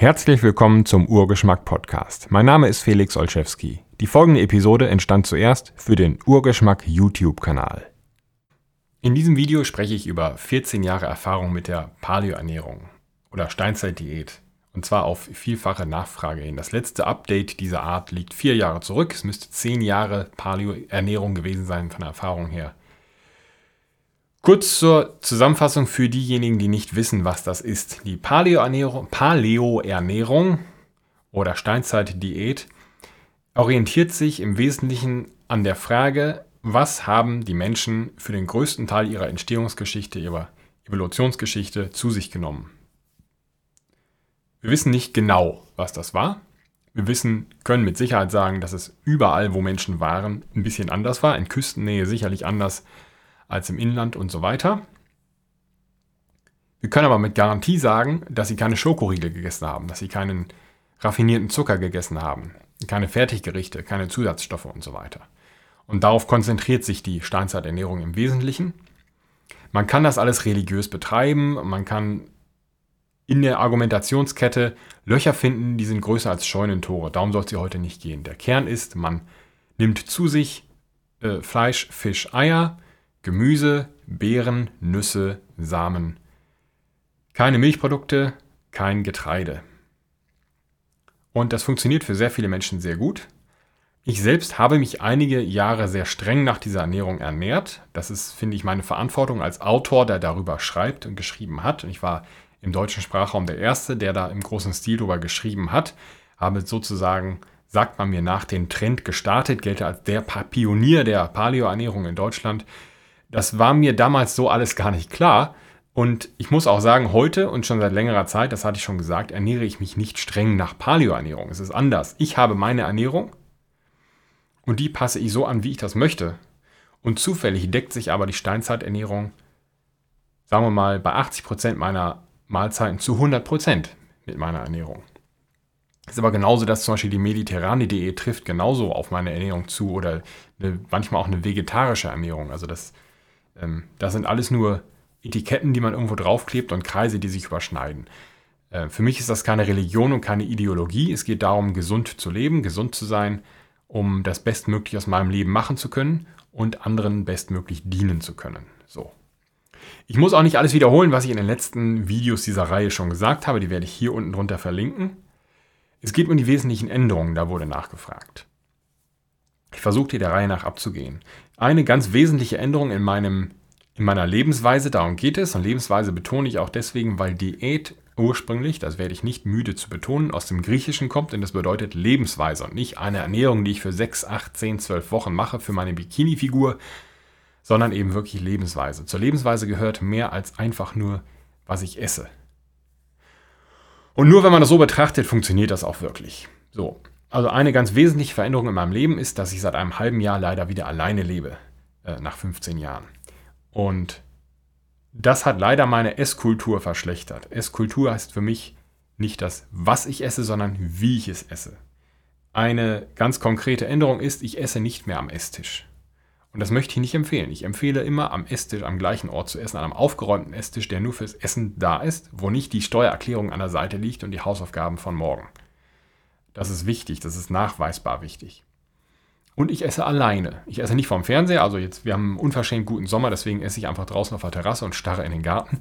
Herzlich willkommen zum Urgeschmack Podcast. Mein Name ist Felix Olszewski. Die folgende Episode entstand zuerst für den Urgeschmack YouTube-Kanal. In diesem Video spreche ich über 14 Jahre Erfahrung mit der Paleo-Ernährung oder Steinzeit-Diät. Und zwar auf vielfache Nachfrage hin. Das letzte Update dieser Art liegt vier Jahre zurück. Es müsste zehn Jahre Paleo-Ernährung gewesen sein von der Erfahrung her. Kurz zur Zusammenfassung für diejenigen, die nicht wissen, was das ist. Die Paleo-Ernährung Paleo oder Steinzeit-Diät orientiert sich im Wesentlichen an der Frage, was haben die Menschen für den größten Teil ihrer Entstehungsgeschichte, ihrer Evolutionsgeschichte zu sich genommen. Wir wissen nicht genau, was das war. Wir wissen, können mit Sicherheit sagen, dass es überall, wo Menschen waren, ein bisschen anders war. In Küstennähe sicherlich anders als im Inland und so weiter. Wir können aber mit Garantie sagen, dass sie keine Schokoriegel gegessen haben, dass sie keinen raffinierten Zucker gegessen haben, keine Fertiggerichte, keine Zusatzstoffe und so weiter. Und darauf konzentriert sich die Steinzeiternährung im Wesentlichen. Man kann das alles religiös betreiben, man kann in der Argumentationskette Löcher finden, die sind größer als Scheunentore. Darum soll es hier heute nicht gehen. Der Kern ist, man nimmt zu sich äh, Fleisch, Fisch, Eier, Gemüse, Beeren, Nüsse, Samen. Keine Milchprodukte, kein Getreide. Und das funktioniert für sehr viele Menschen sehr gut. Ich selbst habe mich einige Jahre sehr streng nach dieser Ernährung ernährt. Das ist, finde ich, meine Verantwortung als Autor, der darüber schreibt und geschrieben hat. Und ich war im deutschen Sprachraum der Erste, der da im großen Stil darüber geschrieben hat. Habe sozusagen, sagt man mir nach, den Trend gestartet, gelte als der Pionier der Paleo-Ernährung in Deutschland. Das war mir damals so alles gar nicht klar. Und ich muss auch sagen, heute und schon seit längerer Zeit, das hatte ich schon gesagt, ernähre ich mich nicht streng nach Paleo-Ernährung. Es ist anders. Ich habe meine Ernährung und die passe ich so an, wie ich das möchte. Und zufällig deckt sich aber die Steinzeiternährung, sagen wir mal, bei 80 Prozent meiner Mahlzeiten zu 100 Prozent mit meiner Ernährung. Ist aber genauso, dass zum Beispiel die mediterrane Diät trifft genauso auf meine Ernährung zu oder eine, manchmal auch eine vegetarische Ernährung. Also das ähm, das sind alles nur Etiketten, die man irgendwo draufklebt und Kreise, die sich überschneiden. Äh, für mich ist das keine Religion und keine Ideologie. Es geht darum, gesund zu leben, gesund zu sein, um das Bestmögliche aus meinem Leben machen zu können und anderen bestmöglich dienen zu können. So. Ich muss auch nicht alles wiederholen, was ich in den letzten Videos dieser Reihe schon gesagt habe. Die werde ich hier unten drunter verlinken. Es geht um die wesentlichen Änderungen, da wurde nachgefragt. Ich versuche dir der Reihe nach abzugehen. Eine ganz wesentliche Änderung in, meinem, in meiner Lebensweise, darum geht es, und Lebensweise betone ich auch deswegen, weil Diät ursprünglich, das werde ich nicht müde zu betonen, aus dem Griechischen kommt und das bedeutet Lebensweise und nicht eine Ernährung, die ich für 6, 8, 10, 12 Wochen mache für meine Bikini-Figur, sondern eben wirklich Lebensweise. Zur Lebensweise gehört mehr als einfach nur, was ich esse. Und nur wenn man das so betrachtet, funktioniert das auch wirklich. So, also eine ganz wesentliche Veränderung in meinem Leben ist, dass ich seit einem halben Jahr leider wieder alleine lebe, äh, nach 15 Jahren. Und das hat leider meine Esskultur verschlechtert. Esskultur heißt für mich nicht das, was ich esse, sondern wie ich es esse. Eine ganz konkrete Änderung ist, ich esse nicht mehr am Esstisch. Und das möchte ich nicht empfehlen. Ich empfehle immer am Esstisch am gleichen Ort zu essen, an einem aufgeräumten Esstisch, der nur fürs Essen da ist, wo nicht die Steuererklärung an der Seite liegt und die Hausaufgaben von morgen. Das ist wichtig, das ist nachweisbar wichtig. Und ich esse alleine. Ich esse nicht vorm Fernseher, also jetzt, wir haben einen unverschämt guten Sommer, deswegen esse ich einfach draußen auf der Terrasse und starre in den Garten.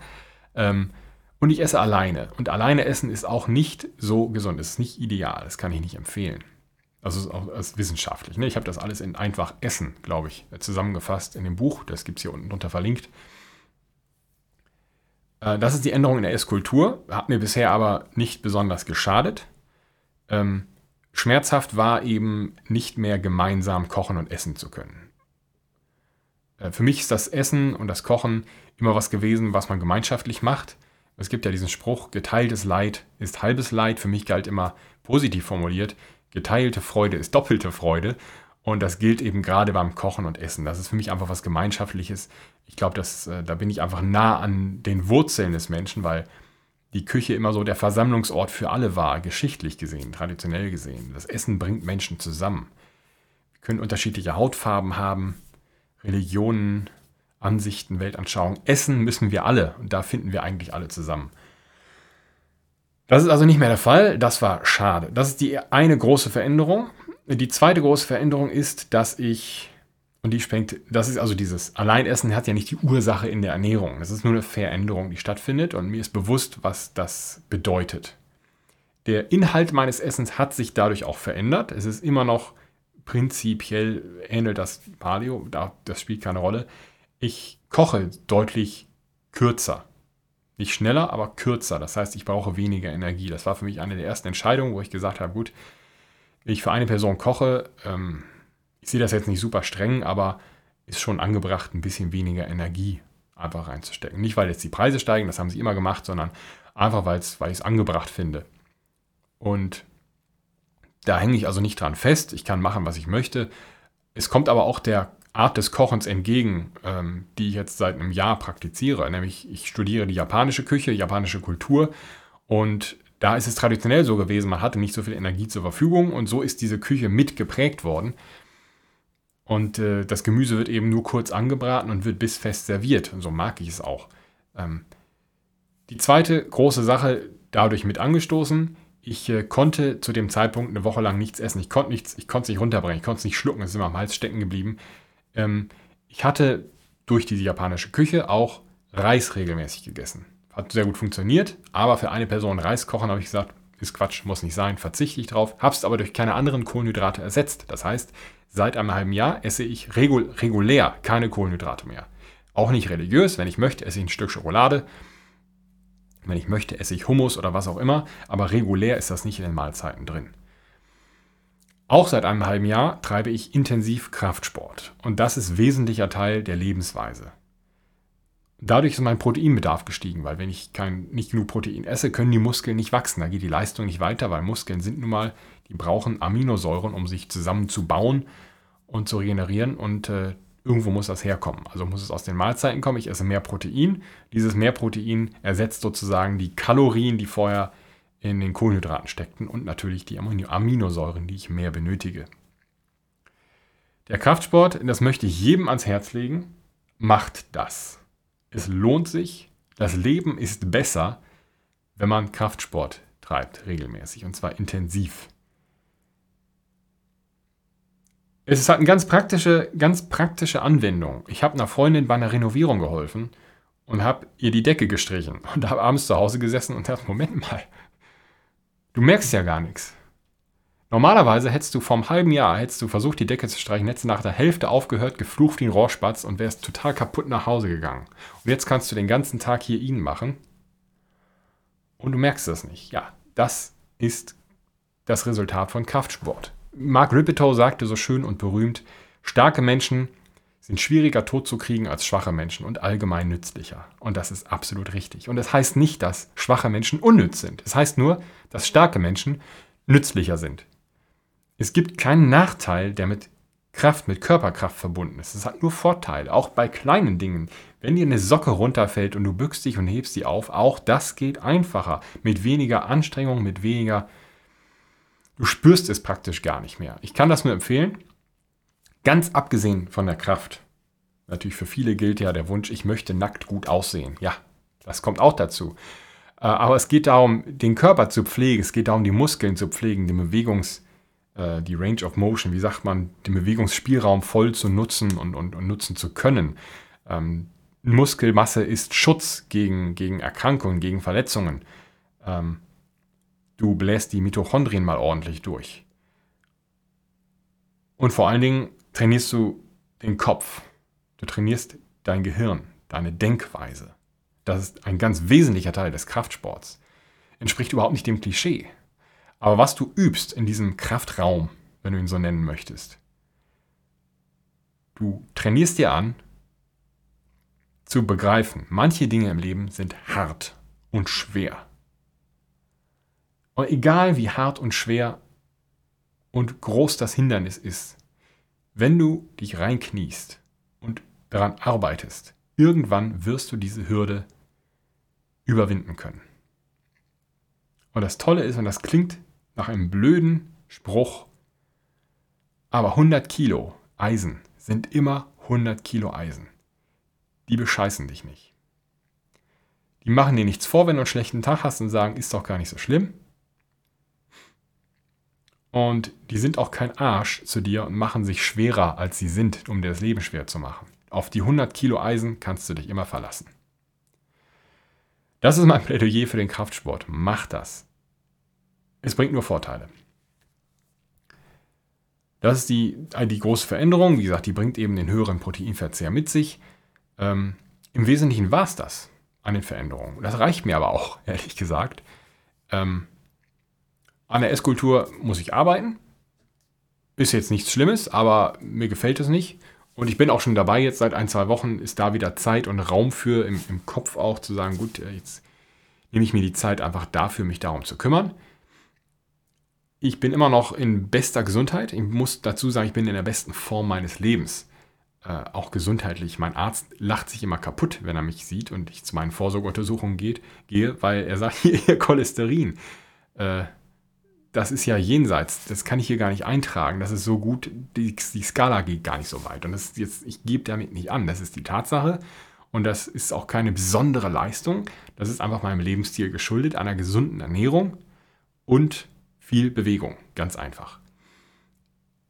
Ähm, und ich esse alleine. Und alleine essen ist auch nicht so gesund, es ist nicht ideal, das kann ich nicht empfehlen. Also auch als wissenschaftlich. Ne? Ich habe das alles in einfach Essen, glaube ich, zusammengefasst in dem Buch. Das gibt es hier unten drunter verlinkt. Äh, das ist die Änderung in der Esskultur. Hat mir bisher aber nicht besonders geschadet. Ähm, schmerzhaft war eben nicht mehr gemeinsam kochen und essen zu können. Äh, für mich ist das Essen und das Kochen immer was gewesen, was man gemeinschaftlich macht. Es gibt ja diesen Spruch, geteiltes Leid ist halbes Leid. Für mich galt immer positiv formuliert, geteilte Freude ist doppelte Freude. Und das gilt eben gerade beim Kochen und Essen. Das ist für mich einfach was Gemeinschaftliches. Ich glaube, äh, da bin ich einfach nah an den Wurzeln des Menschen, weil die Küche immer so der Versammlungsort für alle war, geschichtlich gesehen, traditionell gesehen. Das Essen bringt Menschen zusammen. Wir können unterschiedliche Hautfarben haben, Religionen, Ansichten, Weltanschauungen. Essen müssen wir alle und da finden wir eigentlich alle zusammen. Das ist also nicht mehr der Fall. Das war schade. Das ist die eine große Veränderung. Die zweite große Veränderung ist, dass ich, und die sprengt, das ist also dieses Alleinessen hat ja nicht die Ursache in der Ernährung. Das ist nur eine Veränderung, die stattfindet und mir ist bewusst, was das bedeutet. Der Inhalt meines Essens hat sich dadurch auch verändert. Es ist immer noch prinzipiell ähnelt das Paleo, das spielt keine Rolle. Ich koche deutlich kürzer. Nicht schneller, aber kürzer. Das heißt, ich brauche weniger Energie. Das war für mich eine der ersten Entscheidungen, wo ich gesagt habe, gut, ich für eine Person koche, ähm, ich sehe das jetzt nicht super streng, aber ist schon angebracht, ein bisschen weniger Energie einfach reinzustecken. Nicht, weil jetzt die Preise steigen, das haben sie immer gemacht, sondern einfach, weil ich es angebracht finde. Und da hänge ich also nicht dran fest. Ich kann machen, was ich möchte. Es kommt aber auch der Art des Kochens entgegen, ähm, die ich jetzt seit einem Jahr praktiziere. Nämlich, ich studiere die japanische Küche, japanische Kultur. Und da ist es traditionell so gewesen, man hatte nicht so viel Energie zur Verfügung. Und so ist diese Küche mitgeprägt worden. Und äh, das Gemüse wird eben nur kurz angebraten und wird bissfest serviert. Und so mag ich es auch. Ähm, die zweite große Sache dadurch mit angestoßen, ich äh, konnte zu dem Zeitpunkt eine Woche lang nichts essen. Ich konnte nichts, ich konnte es nicht runterbringen, ich konnte es nicht schlucken, es ist immer am Hals stecken geblieben. Ähm, ich hatte durch diese japanische Küche auch Reis regelmäßig gegessen. Hat sehr gut funktioniert, aber für eine Person Reis kochen habe ich gesagt, ist Quatsch, muss nicht sein, verzichte ich drauf, habe es aber durch keine anderen Kohlenhydrate ersetzt. Das heißt, seit einem halben Jahr esse ich regul regulär keine Kohlenhydrate mehr. Auch nicht religiös, wenn ich möchte, esse ich ein Stück Schokolade, wenn ich möchte, esse ich Hummus oder was auch immer, aber regulär ist das nicht in den Mahlzeiten drin. Auch seit einem halben Jahr treibe ich intensiv Kraftsport und das ist wesentlicher Teil der Lebensweise. Dadurch ist mein Proteinbedarf gestiegen, weil wenn ich kein, nicht genug Protein esse, können die Muskeln nicht wachsen. Da geht die Leistung nicht weiter, weil Muskeln sind nun mal, die brauchen Aminosäuren, um sich zusammenzubauen und zu regenerieren. Und äh, Irgendwo muss das herkommen. Also muss es aus den Mahlzeiten kommen. Ich esse mehr Protein. Dieses mehr Protein ersetzt sozusagen die Kalorien, die vorher in den Kohlenhydraten steckten und natürlich die Aminosäuren, die ich mehr benötige. Der Kraftsport, das möchte ich jedem ans Herz legen, macht das. Es lohnt sich. Das Leben ist besser, wenn man Kraftsport treibt, regelmäßig und zwar intensiv. Es halt eine ganz praktische, ganz praktische Anwendung. Ich habe einer Freundin bei einer Renovierung geholfen und habe ihr die Decke gestrichen und habe abends zu Hause gesessen und dachte, Moment mal, du merkst ja gar nichts. Normalerweise hättest du vor einem halben Jahr hättest du versucht, die Decke zu streichen, hättest nach der Hälfte aufgehört, geflucht wie ein Rohrspatz und wärst total kaputt nach Hause gegangen. Und jetzt kannst du den ganzen Tag hier ihn machen und du merkst das nicht. Ja, das ist das Resultat von Kraftsport. Mark Ripetow sagte so schön und berühmt, starke Menschen sind schwieriger tot zu kriegen als schwache Menschen und allgemein nützlicher. Und das ist absolut richtig. Und das heißt nicht, dass schwache Menschen unnütz sind. Es heißt nur, dass starke Menschen nützlicher sind. Es gibt keinen Nachteil, der mit Kraft, mit Körperkraft verbunden ist. Es hat nur Vorteile, auch bei kleinen Dingen. Wenn dir eine Socke runterfällt und du bückst dich und hebst sie auf, auch das geht einfacher, mit weniger Anstrengung, mit weniger Du spürst es praktisch gar nicht mehr. Ich kann das nur empfehlen. Ganz abgesehen von der Kraft. Natürlich für viele gilt ja der Wunsch, ich möchte nackt gut aussehen. Ja, das kommt auch dazu. Äh, aber es geht darum, den Körper zu pflegen. Es geht darum, die Muskeln zu pflegen, die Bewegungs, äh, die Range of Motion, wie sagt man, den Bewegungsspielraum voll zu nutzen und, und, und nutzen zu können. Ähm, Muskelmasse ist Schutz gegen, gegen Erkrankungen, gegen Verletzungen. Ähm, Du bläst die Mitochondrien mal ordentlich durch. Und vor allen Dingen trainierst du den Kopf. Du trainierst dein Gehirn, deine Denkweise. Das ist ein ganz wesentlicher Teil des Kraftsports. Entspricht überhaupt nicht dem Klischee. Aber was du übst in diesem Kraftraum, wenn du ihn so nennen möchtest, du trainierst dir an, zu begreifen, manche Dinge im Leben sind hart und schwer. Und egal wie hart und schwer und groß das Hindernis ist, wenn du dich reinkniest und daran arbeitest, irgendwann wirst du diese Hürde überwinden können. Und das Tolle ist, und das klingt nach einem blöden Spruch, aber 100 Kilo Eisen sind immer 100 Kilo Eisen. Die bescheißen dich nicht. Die machen dir nichts vor, wenn du einen schlechten Tag hast und sagen, ist doch gar nicht so schlimm. Und die sind auch kein Arsch zu dir und machen sich schwerer, als sie sind, um dir das Leben schwer zu machen. Auf die 100 Kilo Eisen kannst du dich immer verlassen. Das ist mein Plädoyer für den Kraftsport. Mach das. Es bringt nur Vorteile. Das ist die, die große Veränderung. Wie gesagt, die bringt eben den höheren Proteinverzehr mit sich. Ähm, Im Wesentlichen war es das an den Veränderungen. Das reicht mir aber auch, ehrlich gesagt. Ähm, an der Esskultur muss ich arbeiten. Ist jetzt nichts Schlimmes, aber mir gefällt es nicht. Und ich bin auch schon dabei, jetzt seit ein, zwei Wochen ist da wieder Zeit und Raum für im, im Kopf auch zu sagen, gut, äh, jetzt nehme ich mir die Zeit einfach dafür, mich darum zu kümmern. Ich bin immer noch in bester Gesundheit. Ich muss dazu sagen, ich bin in der besten Form meines Lebens. Äh, auch gesundheitlich. Mein Arzt lacht sich immer kaputt, wenn er mich sieht und ich zu meinen Vorsorgeuntersuchungen geht, gehe, weil er sagt, hier, ihr Cholesterin. Äh, das ist ja jenseits, das kann ich hier gar nicht eintragen, das ist so gut, die, die Skala geht gar nicht so weit. Und das jetzt, ich gebe damit nicht an, das ist die Tatsache. Und das ist auch keine besondere Leistung. Das ist einfach meinem Lebensstil geschuldet, einer gesunden Ernährung und viel Bewegung. Ganz einfach.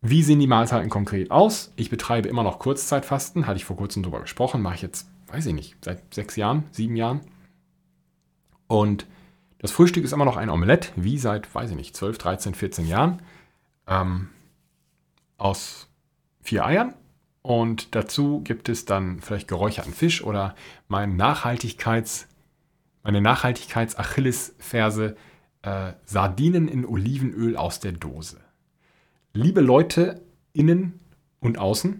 Wie sehen die Mahlzeiten konkret aus? Ich betreibe immer noch Kurzzeitfasten, hatte ich vor kurzem darüber gesprochen, mache ich jetzt, weiß ich nicht, seit sechs Jahren, sieben Jahren. Und das Frühstück ist immer noch ein Omelett, wie seit, weiß ich nicht, 12, 13, 14 Jahren. Ähm, aus vier Eiern. Und dazu gibt es dann vielleicht geräucherten Fisch oder mein Nachhaltigkeits, meine Nachhaltigkeits-Achillesferse äh, Sardinen in Olivenöl aus der Dose. Liebe Leute innen und außen,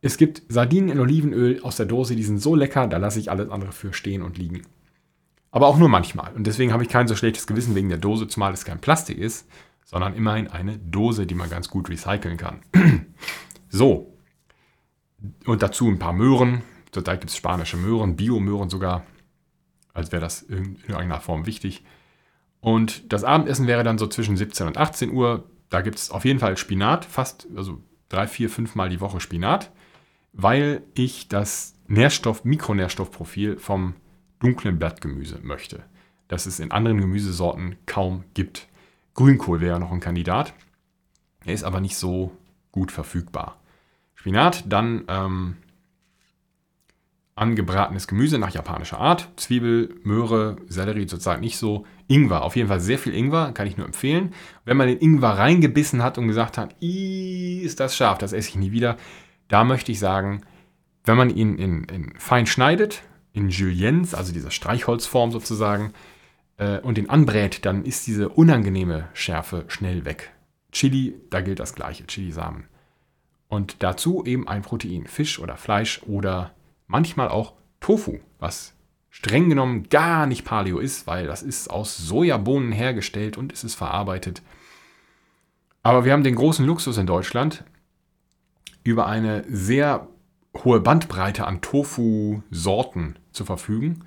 es gibt Sardinen in Olivenöl aus der Dose, die sind so lecker, da lasse ich alles andere für stehen und liegen. Aber auch nur manchmal. Und deswegen habe ich kein so schlechtes Gewissen wegen der Dose, zumal es kein Plastik ist, sondern immerhin eine Dose, die man ganz gut recyceln kann. so. Und dazu ein paar Möhren. Zurzeit gibt es spanische Möhren, Bio-Möhren sogar. Als wäre das in irgendeiner Form wichtig. Und das Abendessen wäre dann so zwischen 17 und 18 Uhr. Da gibt es auf jeden Fall Spinat, fast, also drei, vier, fünf Mal die Woche Spinat, weil ich das Nährstoff, Mikronährstoffprofil vom dunklen Blattgemüse möchte, das es in anderen Gemüsesorten kaum gibt. Grünkohl wäre noch ein Kandidat. Er ist aber nicht so gut verfügbar. Spinat, dann ähm, angebratenes Gemüse nach japanischer Art. Zwiebel, Möhre, Sellerie zurzeit nicht so. Ingwer, auf jeden Fall sehr viel Ingwer, kann ich nur empfehlen. Wenn man den Ingwer reingebissen hat und gesagt hat, ist das scharf, das esse ich nie wieder, da möchte ich sagen, wenn man ihn in, in fein schneidet, in Juliennes, also dieser Streichholzform sozusagen, äh, und den anbrät, dann ist diese unangenehme Schärfe schnell weg. Chili, da gilt das gleiche, Chilisamen. Und dazu eben ein Protein, Fisch oder Fleisch oder manchmal auch Tofu, was streng genommen gar nicht Paleo ist, weil das ist aus Sojabohnen hergestellt und es ist verarbeitet. Aber wir haben den großen Luxus in Deutschland, über eine sehr hohe Bandbreite an Tofu-Sorten zu verfügen.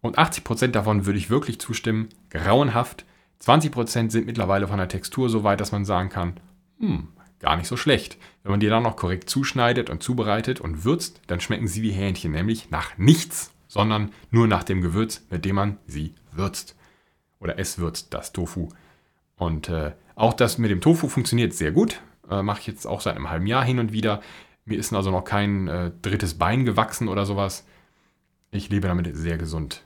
Und 80% davon würde ich wirklich zustimmen, grauenhaft. 20% sind mittlerweile von der Textur so weit, dass man sagen kann, hm, gar nicht so schlecht. Wenn man die dann noch korrekt zuschneidet und zubereitet und würzt, dann schmecken sie wie Hähnchen, nämlich nach nichts, sondern nur nach dem Gewürz, mit dem man sie würzt. Oder es würzt, das Tofu. Und äh, auch das mit dem Tofu funktioniert sehr gut. Äh, Mache ich jetzt auch seit einem halben Jahr hin und wieder. Mir ist also noch kein äh, drittes Bein gewachsen oder sowas. Ich lebe damit sehr gesund.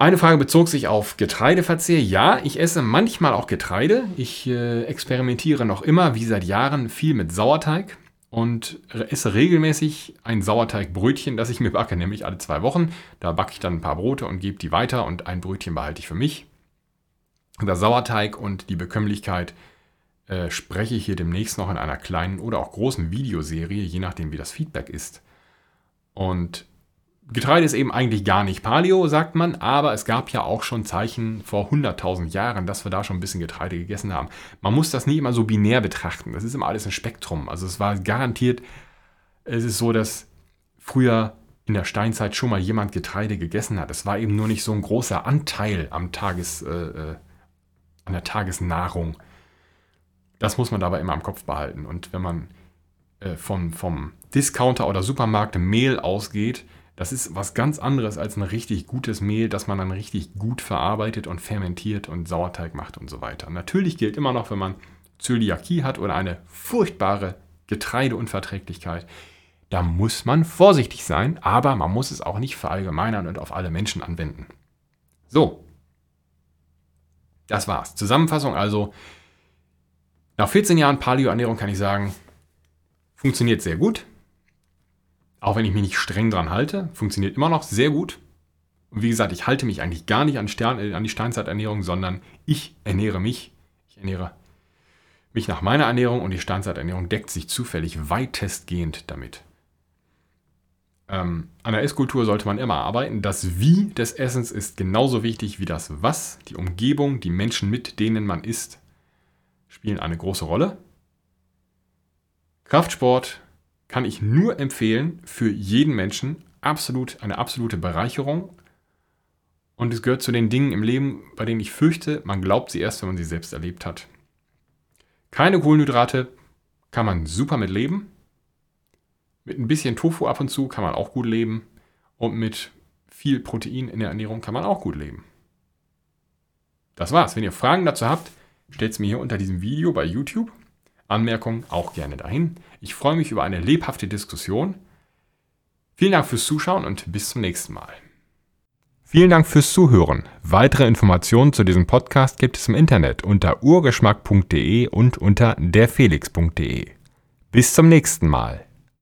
Eine Frage bezog sich auf Getreideverzehr. Ja, ich esse manchmal auch Getreide. Ich äh, experimentiere noch immer, wie seit Jahren, viel mit Sauerteig und esse regelmäßig ein Sauerteigbrötchen, das ich mir backe, nämlich alle zwei Wochen. Da backe ich dann ein paar Brote und gebe die weiter und ein Brötchen behalte ich für mich. Über Sauerteig und die Bekömmlichkeit äh, spreche ich hier demnächst noch in einer kleinen oder auch großen Videoserie, je nachdem wie das Feedback ist. Und Getreide ist eben eigentlich gar nicht Paleo, sagt man, aber es gab ja auch schon Zeichen vor 100.000 Jahren, dass wir da schon ein bisschen Getreide gegessen haben. Man muss das nie immer so binär betrachten. Das ist immer alles ein Spektrum. Also es war garantiert, es ist so, dass früher in der Steinzeit schon mal jemand Getreide gegessen hat. Es war eben nur nicht so ein großer Anteil am Tages, äh, äh an der Tagesnahrung. Das muss man dabei immer im Kopf behalten. Und wenn man äh, vom, vom Discounter oder Supermarkt Mehl ausgeht, Das ist was ganz anderes als ein richtig gutes Mehl, das man dann richtig gut verarbeitet und fermentiert und Sauerteig macht und so weiter. Natürlich gilt immer noch, wenn man Zöliakie hat oder eine furchtbare Getreideunverträglichkeit, da muss man vorsichtig sein, aber man muss es auch nicht verallgemeinern und auf alle Menschen anwenden. So, das war's. Zusammenfassung also, nach 14 Jahren Paleo-Ernährung kann ich sagen, funktioniert sehr gut. Auch wenn ich mich nicht streng dran halte, funktioniert immer noch sehr gut. Und wie gesagt, ich halte mich eigentlich gar nicht an, Stern, äh, an die Steinzeiternährung, sondern ich ernähre mich. Ich ernähre mich nach meiner Ernährung und die Steinzeiternährung deckt sich zufällig weitestgehend damit. Ähm, an der Esskultur sollte man immer arbeiten. Das Wie des Essens ist genauso wichtig wie das Was. Die Umgebung, die Menschen, mit denen man isst, spielen eine große Rolle. Kraftsport kann ich nur empfehlen für jeden Menschen. Absolut eine absolute Bereicherung. Und es gehört zu den Dingen im Leben, bei denen ich fürchte, man glaubt sie erst, wenn man sie selbst erlebt hat. Keine Kohlenhydrate kann man super mit leben. Mit ein bisschen Tofu ab und zu kann man auch gut leben. Und mit viel Protein in der Ernährung kann man auch gut leben. Das war's. Wenn ihr Fragen dazu habt, stellt es mir hier unter diesem Video bei YouTube. Anmerkungen auch gerne dahin. Ich freue mich über eine lebhafte Diskussion. Vielen Dank fürs Zuschauen und bis zum nächsten Mal. Vielen Dank fürs Zuhören. Weitere Informationen zu diesem Podcast gibt es im Internet unter urgeschmack.de und unter derfelix.de. Bis zum nächsten Mal.